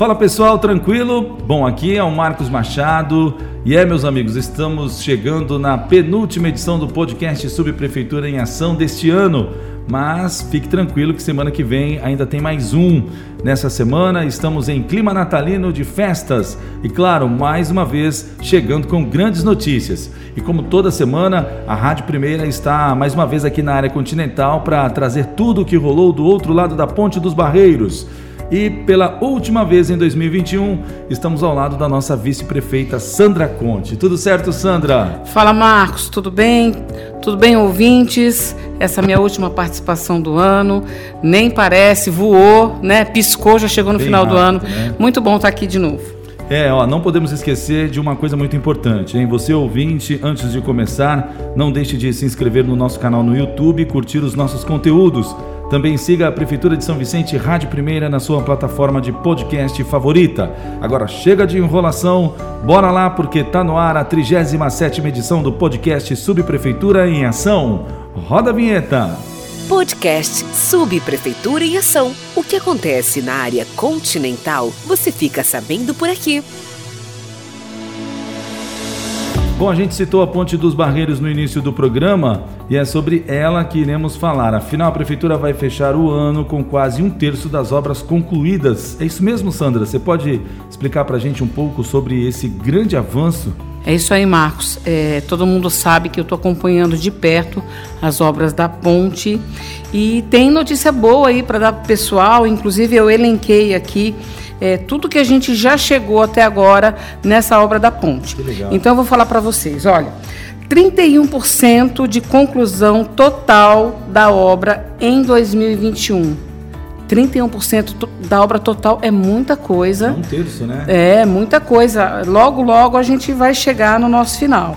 Fala pessoal, tranquilo? Bom, aqui é o Marcos Machado e é, meus amigos, estamos chegando na penúltima edição do podcast Subprefeitura em Ação deste ano. Mas fique tranquilo que semana que vem ainda tem mais um. Nessa semana estamos em clima natalino de festas e, claro, mais uma vez chegando com grandes notícias. E como toda semana, a Rádio Primeira está mais uma vez aqui na área continental para trazer tudo o que rolou do outro lado da Ponte dos Barreiros. E pela última vez em 2021, estamos ao lado da nossa vice-prefeita Sandra Conte. Tudo certo, Sandra? Fala, Marcos, tudo bem? Tudo bem, ouvintes? Essa é a minha última participação do ano. Nem parece, voou, né? Piscou, já chegou no bem final rápido, do ano. Né? Muito bom estar aqui de novo. É, ó, não podemos esquecer de uma coisa muito importante, hein? Você ouvinte, antes de começar, não deixe de se inscrever no nosso canal no YouTube e curtir os nossos conteúdos. Também siga a Prefeitura de São Vicente Rádio Primeira na sua plataforma de podcast favorita. Agora chega de enrolação, bora lá porque tá no ar a 37ª edição do podcast Subprefeitura em Ação. Roda a vinheta. Podcast Subprefeitura em Ação. O que acontece na área continental, você fica sabendo por aqui. Bom, a gente citou a Ponte dos Barreiros no início do programa e é sobre ela que iremos falar. Afinal, a Prefeitura vai fechar o ano com quase um terço das obras concluídas. É isso mesmo, Sandra? Você pode explicar para a gente um pouco sobre esse grande avanço? É isso aí, Marcos. É, todo mundo sabe que eu estou acompanhando de perto as obras da ponte e tem notícia boa aí para dar para o pessoal. Inclusive, eu elenquei aqui é, tudo que a gente já chegou até agora nessa obra da ponte. Então eu vou falar para vocês, olha, 31% de conclusão total da obra em 2021. 31% da obra total é muita coisa. É um terço, né? É, muita coisa. Logo, logo a gente vai chegar no nosso final.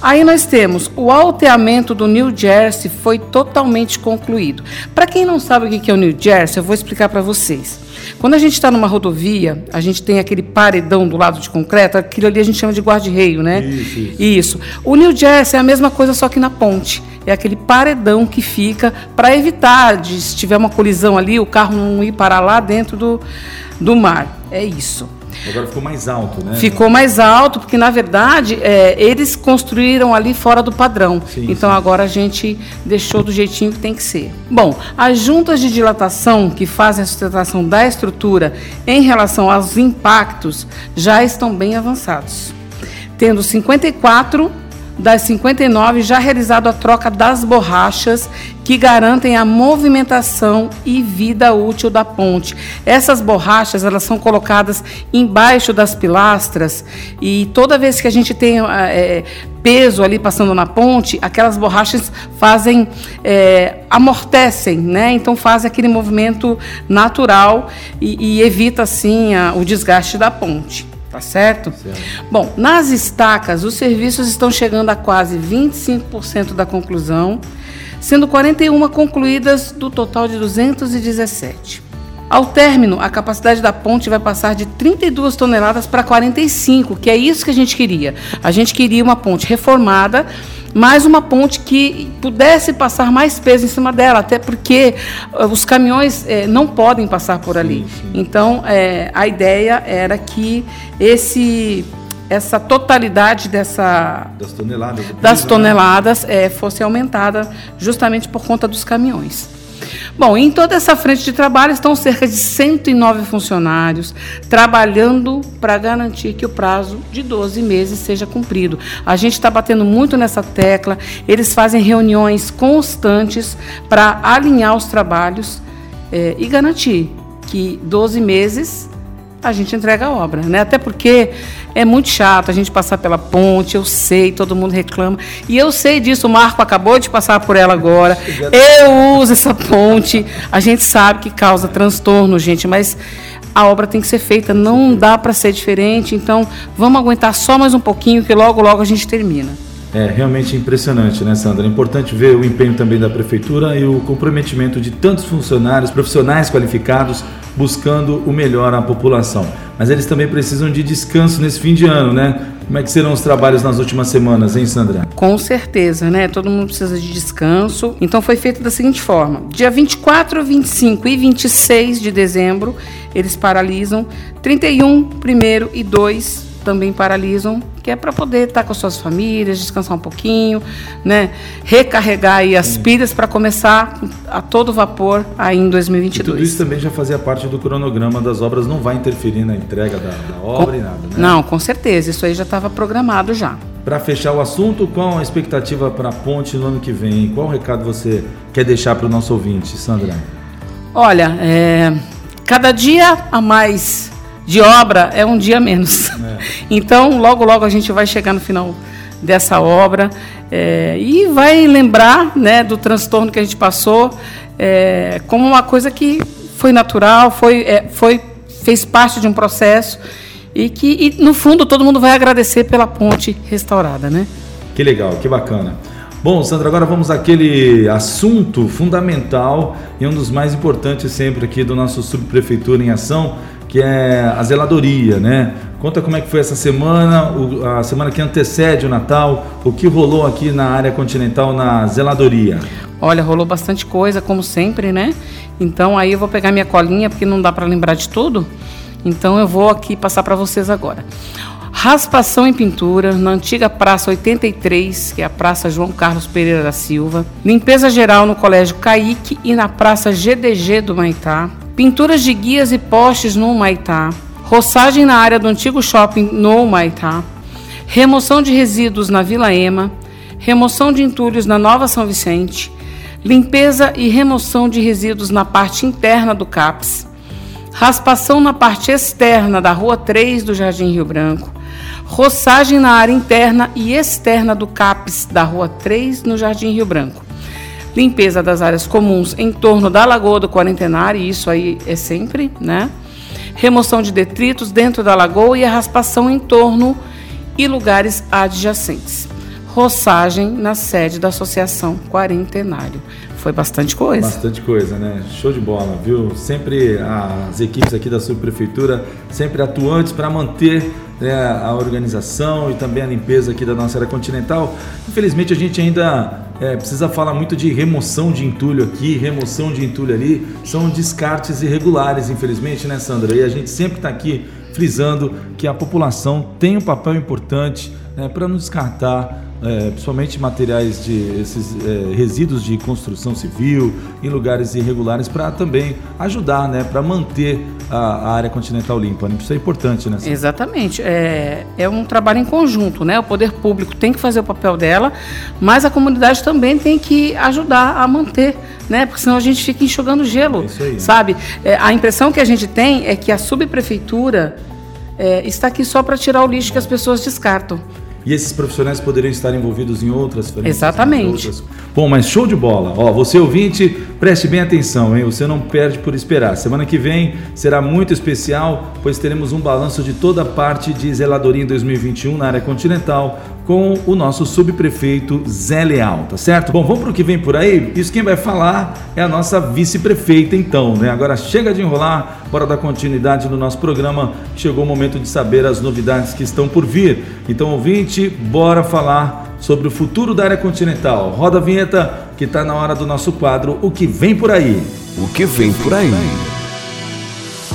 Aí nós temos o alteamento do New Jersey foi totalmente concluído. Para quem não sabe o que é o New Jersey, eu vou explicar para vocês. Quando a gente está numa rodovia, a gente tem aquele paredão do lado de concreto, aquilo ali a gente chama de guarda-reio, né? Isso, isso. isso. O New Jersey é a mesma coisa, só que na ponte. É aquele paredão que fica para evitar, de, se tiver uma colisão ali, o carro não ir parar lá dentro do, do mar. É isso. Agora ficou mais alto, né? Ficou mais alto, porque na verdade é, eles construíram ali fora do padrão. Sim, então sim. agora a gente deixou do jeitinho que tem que ser. Bom, as juntas de dilatação que fazem a sustentação da estrutura em relação aos impactos já estão bem avançados. Tendo 54 das 59 já realizado a troca das borrachas que garantem a movimentação e vida útil da ponte. Essas borrachas elas são colocadas embaixo das pilastras e toda vez que a gente tem é, peso ali passando na ponte, aquelas borrachas fazem é, amortecem, né? Então fazem aquele movimento natural e, e evita assim a, o desgaste da ponte. Tá certo? certo? Bom, nas estacas, os serviços estão chegando a quase 25% da conclusão, sendo 41 concluídas do total de 217. Ao término, a capacidade da ponte vai passar de 32 toneladas para 45, que é isso que a gente queria. A gente queria uma ponte reformada mais uma ponte que pudesse passar mais peso em cima dela, até porque uh, os caminhões eh, não podem passar por ali. Sim, sim. Então, eh, a ideia era que esse essa totalidade dessa das toneladas, das né? toneladas eh, fosse aumentada justamente por conta dos caminhões. Bom, em toda essa frente de trabalho estão cerca de 109 funcionários trabalhando para garantir que o prazo de 12 meses seja cumprido. A gente está batendo muito nessa tecla, eles fazem reuniões constantes para alinhar os trabalhos é, e garantir que 12 meses a gente entrega a obra, né? Até porque é muito chato a gente passar pela ponte, eu sei, todo mundo reclama. E eu sei disso, o Marco acabou de passar por ela agora. Eu uso essa ponte. A gente sabe que causa transtorno, gente, mas a obra tem que ser feita, não dá para ser diferente. Então, vamos aguentar só mais um pouquinho que logo logo a gente termina. É realmente impressionante, né, Sandra? É importante ver o empenho também da prefeitura e o comprometimento de tantos funcionários, profissionais qualificados, buscando o melhor à população. mas eles também precisam de descanso nesse fim de ano, né? Como é que serão os trabalhos nas últimas semanas, hein, Sandra? Com certeza, né? Todo mundo precisa de descanso. Então foi feito da seguinte forma: dia 24, 25 e 26 de dezembro, eles paralisam. 31, 1 e 2 também paralisam, que é para poder estar tá com suas famílias, descansar um pouquinho, né? Recarregar aí as pilhas para começar a todo vapor aí em 2022. E tudo isso também já fazia parte do cronograma das obras, não vai interferir na entrega da, da obra com, e nada, né? Não, com certeza, isso aí já estava programado já. Para fechar o assunto, qual a expectativa para a ponte no ano que vem? Qual recado você quer deixar para o nosso ouvinte, Sandra? Olha, é, cada dia a mais de obra é um dia menos. É. Então, logo, logo a gente vai chegar no final dessa obra é, e vai lembrar né, do transtorno que a gente passou é, como uma coisa que foi natural, foi, é, foi, fez parte de um processo e que, e, no fundo, todo mundo vai agradecer pela ponte restaurada. Né? Que legal, que bacana. Bom, Sandra, agora vamos àquele assunto fundamental e um dos mais importantes sempre aqui do nosso Subprefeitura em Ação, que é a zeladoria, né? Conta como é que foi essa semana, a semana que antecede o Natal, o que rolou aqui na área continental na zeladoria. Olha, rolou bastante coisa, como sempre, né? Então aí eu vou pegar minha colinha, porque não dá para lembrar de tudo. Então eu vou aqui passar para vocês agora. Raspação em pintura na antiga Praça 83, que é a Praça João Carlos Pereira da Silva. Limpeza geral no Colégio Caique e na Praça GDG do Maitá pinturas de guias e postes no Humaitá, roçagem na área do antigo shopping no Humaitá, remoção de resíduos na Vila Ema, remoção de entulhos na Nova São Vicente, limpeza e remoção de resíduos na parte interna do CAPS, raspação na parte externa da Rua 3 do Jardim Rio Branco, roçagem na área interna e externa do CAPS da Rua 3 no Jardim Rio Branco limpeza das áreas comuns em torno da Lagoa do Quarentenário, e isso aí é sempre, né? Remoção de detritos dentro da lagoa e a raspação em torno e lugares adjacentes. Roçagem na sede da Associação Quarentenário. Foi bastante coisa. Bastante coisa, né? Show de bola, viu? Sempre as equipes aqui da subprefeitura, sempre atuantes para manter né, a organização e também a limpeza aqui da nossa área continental. Infelizmente a gente ainda é, precisa falar muito de remoção de entulho aqui, remoção de entulho ali. São descartes irregulares, infelizmente, né, Sandra? E a gente sempre está aqui frisando que a população tem um papel importante né, para não descartar é, principalmente materiais de esses é, resíduos de construção civil em lugares irregulares para também ajudar, né, para manter a, a, área continental limpa. Né? Isso é importante, né? Exatamente. É, é um trabalho em conjunto, né? O poder público tem que fazer o papel dela, mas a comunidade também tem que ajudar a manter, né? Porque senão a gente fica enxugando gelo, é aí, sabe? É, a impressão que a gente tem é que a subprefeitura é, está aqui só para tirar o lixo que as pessoas descartam. E esses profissionais poderiam estar envolvidos em outras frentes. Exatamente. Outras... Bom, mas show de bola. Ó, você ouvinte, preste bem atenção, hein? Você não perde por esperar. Semana que vem será muito especial, pois teremos um balanço de toda a parte de zeladoria em 2021 na área continental, com o nosso subprefeito Zé Leal, tá certo? Bom, vamos para o que vem por aí? Isso quem vai falar é a nossa vice-prefeita, então, né? Agora chega de enrolar, bora dar continuidade no nosso programa. Chegou o momento de saber as novidades que estão por vir. Então, ouvinte, bora falar sobre o futuro da área continental. Roda a vinheta que está na hora do nosso quadro O que vem por aí. O que vem por aí.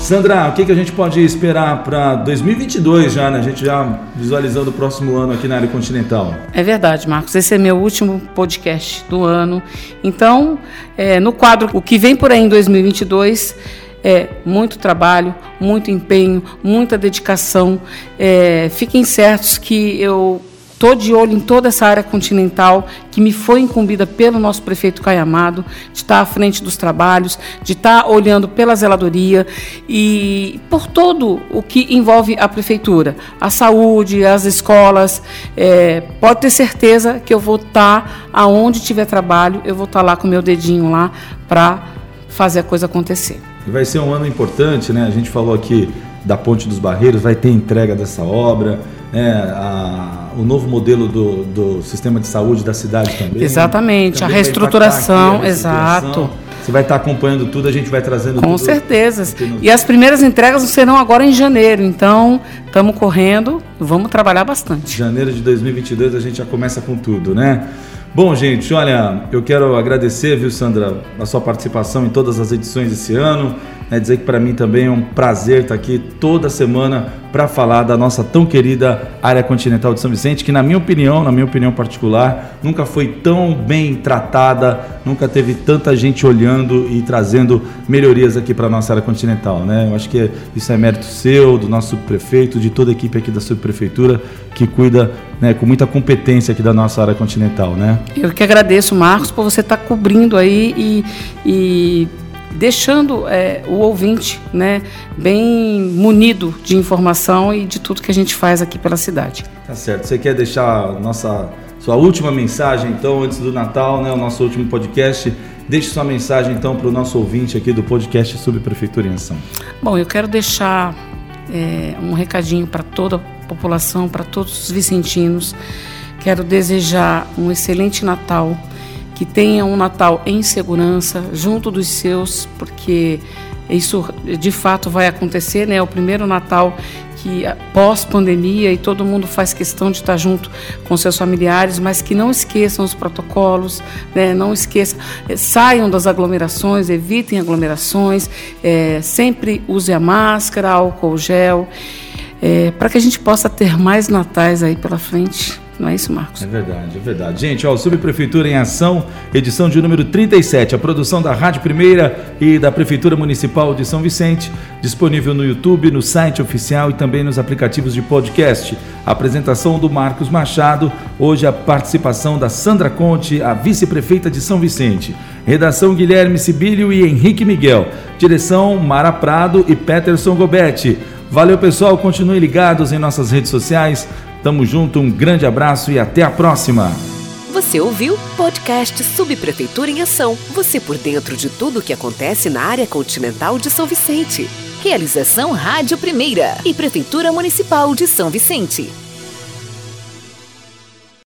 Sandra, o que, que a gente pode esperar para 2022 já, né? A gente já visualizando o próximo ano aqui na área continental. É verdade, Marcos. Esse é meu último podcast do ano. Então, é, no quadro O que vem por aí em 2022 é muito trabalho, muito empenho, muita dedicação. É, fiquem certos que eu Estou de olho em toda essa área continental que me foi incumbida pelo nosso prefeito Caiamado, de estar à frente dos trabalhos, de estar olhando pela zeladoria e por todo o que envolve a prefeitura, a saúde, as escolas. É, pode ter certeza que eu vou estar aonde tiver trabalho, eu vou estar lá com meu dedinho lá para fazer a coisa acontecer. E vai ser um ano importante, né? A gente falou aqui da Ponte dos Barreiros, vai ter entrega dessa obra né, a, o novo modelo do, do sistema de saúde da cidade também. Exatamente, também a, reestruturação, a reestruturação, exato. Você vai estar acompanhando tudo, a gente vai trazendo Com tudo. certeza. E as primeiras entregas serão agora em janeiro, então estamos correndo, vamos trabalhar bastante. Janeiro de 2022 a gente já começa com tudo, né? Bom, gente, olha, eu quero agradecer, viu, Sandra, a sua participação em todas as edições esse ano. É dizer que para mim também é um prazer estar aqui toda semana para falar da nossa tão querida área continental de São Vicente, que na minha opinião, na minha opinião particular, nunca foi tão bem tratada, nunca teve tanta gente olhando e trazendo melhorias aqui para nossa área continental, né? Eu acho que isso é mérito seu, do nosso subprefeito, de toda a equipe aqui da subprefeitura que cuida, né, com muita competência aqui da nossa área continental, né? Eu que agradeço, Marcos, por você estar cobrindo aí e, e deixando é, o ouvinte né, bem munido de informação e de tudo que a gente faz aqui pela cidade. Tá certo. Você quer deixar nossa sua última mensagem, então, antes do Natal, né, o nosso último podcast? Deixe sua mensagem, então, para o nosso ouvinte aqui do podcast Subprefeitura em Ação. Bom, eu quero deixar é, um recadinho para toda a população, para todos os vicentinos. Quero desejar um excelente Natal que tenha um Natal em segurança, junto dos seus, porque isso de fato vai acontecer, né? É o primeiro Natal que pós-pandemia e todo mundo faz questão de estar junto com seus familiares, mas que não esqueçam os protocolos, né? não esqueçam, eh, saiam das aglomerações, evitem aglomerações, é, sempre use a máscara, álcool gel, é, para que a gente possa ter mais natais aí pela frente. Não é isso, Marcos? É verdade, é verdade. Gente, ó, Subprefeitura em Ação, edição de número 37, a produção da Rádio Primeira e da Prefeitura Municipal de São Vicente, disponível no YouTube, no site oficial e também nos aplicativos de podcast. A apresentação do Marcos Machado, hoje a participação da Sandra Conte, a vice-prefeita de São Vicente. Redação Guilherme Sibílio e Henrique Miguel. Direção Mara Prado e Peterson Gobetti. Valeu, pessoal. Continuem ligados em nossas redes sociais. Tamo junto, um grande abraço e até a próxima. Você ouviu podcast Subprefeitura em Ação. Você por dentro de tudo o que acontece na área continental de São Vicente. Realização Rádio Primeira e Prefeitura Municipal de São Vicente.